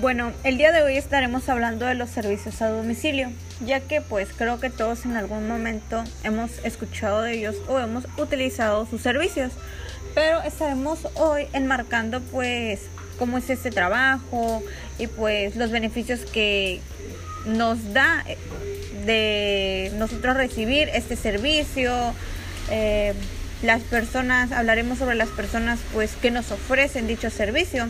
Bueno, el día de hoy estaremos hablando de los servicios a domicilio, ya que pues creo que todos en algún momento hemos escuchado de ellos o hemos utilizado sus servicios, pero estaremos hoy enmarcando pues cómo es este trabajo y pues los beneficios que nos da eh, de nosotros recibir este servicio. Eh, las personas, hablaremos sobre las personas pues que nos ofrecen dicho servicio.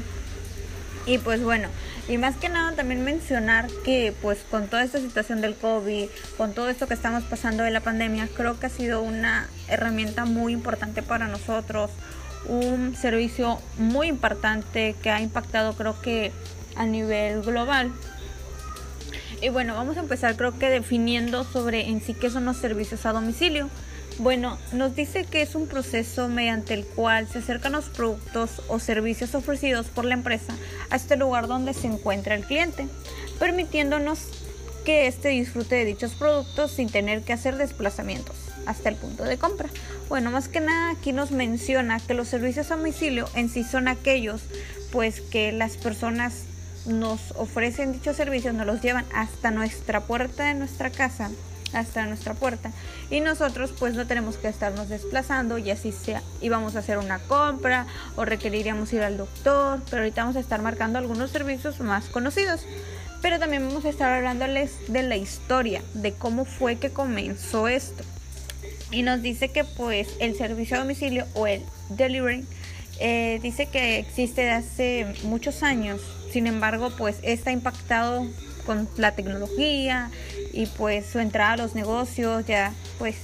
Y pues bueno, y más que nada también mencionar que pues con toda esta situación del COVID, con todo esto que estamos pasando de la pandemia, creo que ha sido una herramienta muy importante para nosotros, un servicio muy importante que ha impactado creo que a nivel global. Y bueno, vamos a empezar creo que definiendo sobre en sí qué son los servicios a domicilio. Bueno, nos dice que es un proceso mediante el cual se acercan los productos o servicios ofrecidos por la empresa a este lugar donde se encuentra el cliente, permitiéndonos que éste disfrute de dichos productos sin tener que hacer desplazamientos hasta el punto de compra. Bueno, más que nada aquí nos menciona que los servicios a domicilio en sí son aquellos pues que las personas nos ofrecen dichos servicios, nos los llevan hasta nuestra puerta de nuestra casa hasta nuestra puerta. Y nosotros pues no tenemos que estarnos desplazando y así sea íbamos a hacer una compra o requeriríamos ir al doctor pero ahorita vamos a estar marcando algunos servicios más conocidos. Pero también vamos a estar hablándoles de la historia de cómo fue que comenzó esto. Y nos dice que pues el servicio a domicilio o el delivery eh, dice que existe hace muchos años. Sin embargo pues está impactado con la tecnología y pues su entrada a los negocios ya pues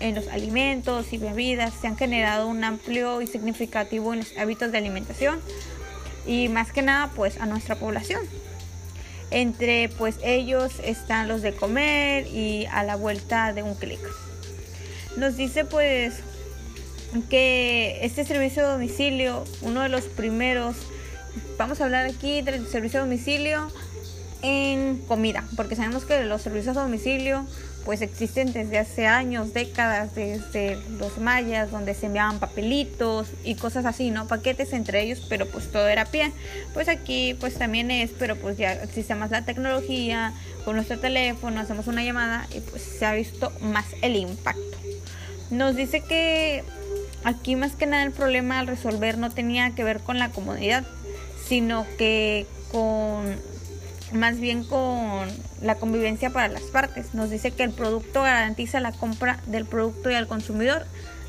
en los alimentos y bebidas se han generado un amplio y significativo en los hábitos de alimentación y más que nada pues a nuestra población. Entre pues ellos están los de comer y a la vuelta de un clic. Nos dice pues que este servicio de domicilio, uno de los primeros, vamos a hablar aquí del servicio de domicilio, en comida, porque sabemos que los servicios a domicilio pues existen desde hace años, décadas, desde los mayas, donde se enviaban papelitos y cosas así, ¿no? Paquetes entre ellos, pero pues todo era pie. Pues aquí pues también es, pero pues ya existe más la tecnología, con nuestro teléfono hacemos una llamada y pues se ha visto más el impacto. Nos dice que aquí más que nada el problema al resolver no tenía que ver con la comodidad, sino que con más bien con la convivencia para las partes. Nos dice que el producto garantiza la compra del producto y al consumidor.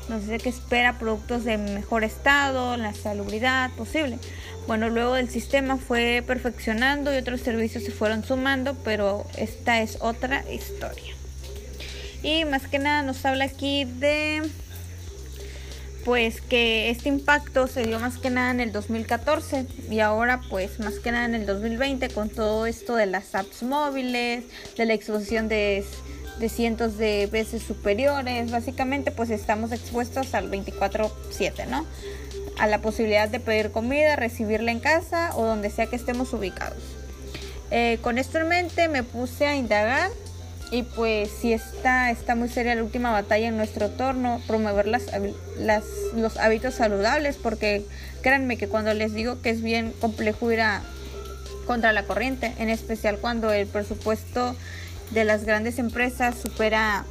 Nos dice que espera productos de mejor estado, la salubridad posible. Bueno, luego el sistema fue perfeccionando y otros servicios se fueron sumando, pero esta es otra historia. Y más que nada nos habla aquí de pues que este impacto se dio más que nada en el 2014 y ahora pues más que nada en el 2020 con todo esto de las apps móviles, de la exposición de, de cientos de veces superiores, básicamente pues estamos expuestos al 24/7, ¿no? A la posibilidad de pedir comida, recibirla en casa o donde sea que estemos ubicados. Eh, con esto en mente me puse a indagar y pues si está, está muy seria la última batalla en nuestro entorno, promover las, los hábitos saludables, porque créanme que cuando les digo que es bien complejo ir a, contra la corriente, en especial cuando el presupuesto de las grandes empresas supera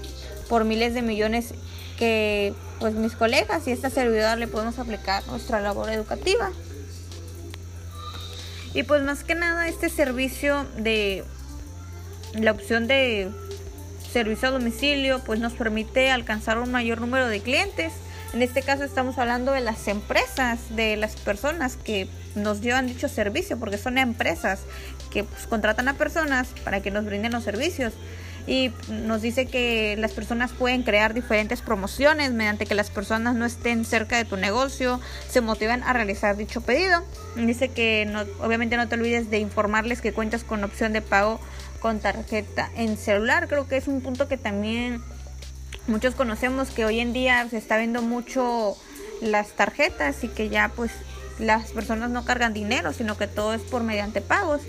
por miles de millones que pues mis colegas y esta servidora le podemos aplicar nuestra labor educativa. Y pues más que nada este servicio de la opción de servicio a domicilio pues nos permite alcanzar un mayor número de clientes. En este caso estamos hablando de las empresas, de las personas que nos llevan dicho servicio, porque son empresas que pues, contratan a personas para que nos brinden los servicios. Y nos dice que las personas pueden crear diferentes promociones mediante que las personas no estén cerca de tu negocio, se motivan a realizar dicho pedido. Dice que obviamente no te olvides de informarles que cuentas con opción de pago con tarjeta en celular. Creo que es un punto que también muchos conocemos que hoy en día se está viendo mucho las tarjetas y que ya pues las personas no cargan dinero, sino que todo es por mediante pagos.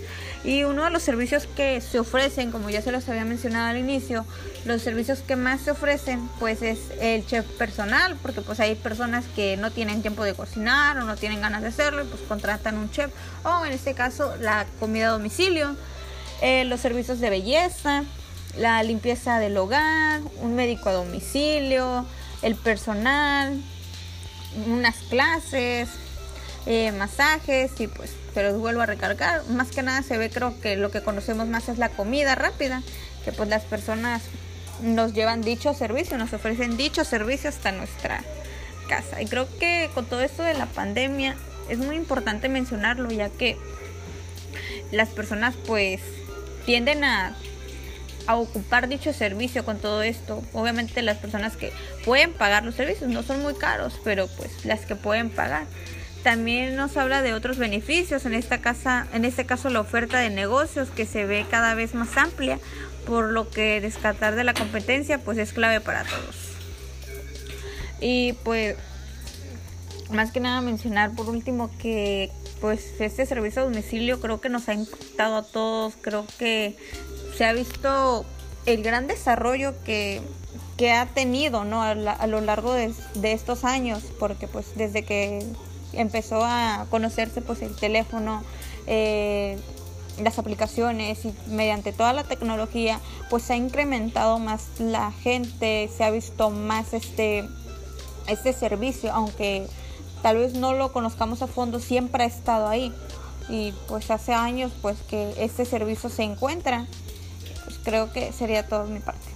Y uno de los servicios que se ofrecen, como ya se los había mencionado al inicio, los servicios que más se ofrecen, pues es el chef personal, porque pues hay personas que no tienen tiempo de cocinar o no tienen ganas de hacerlo, pues contratan un chef, o en este caso la comida a domicilio, eh, los servicios de belleza, la limpieza del hogar, un médico a domicilio, el personal, unas clases, eh, masajes y pues pero vuelvo a recargar. Más que nada se ve creo que lo que conocemos más es la comida rápida, que pues las personas nos llevan dicho servicio, nos ofrecen dicho servicio hasta nuestra casa. Y creo que con todo esto de la pandemia es muy importante mencionarlo ya que las personas pues tienden a a ocupar dicho servicio con todo esto. Obviamente las personas que pueden pagar los servicios no son muy caros, pero pues las que pueden pagar. También nos habla de otros beneficios, en esta casa, en este caso la oferta de negocios que se ve cada vez más amplia, por lo que descartar de la competencia pues es clave para todos. Y pues más que nada mencionar por último que pues este servicio a domicilio creo que nos ha impactado a todos, creo que se ha visto el gran desarrollo que, ha tenido ¿no? a, lo largo de, estos años, porque pues desde que empezó a conocerse pues el teléfono, eh, las aplicaciones y mediante toda la tecnología, pues se ha incrementado más la gente, se ha visto más este, este servicio, aunque tal vez no lo conozcamos a fondo, siempre ha estado ahí. Y pues hace años pues que este servicio se encuentra creo que sería todo mi parte.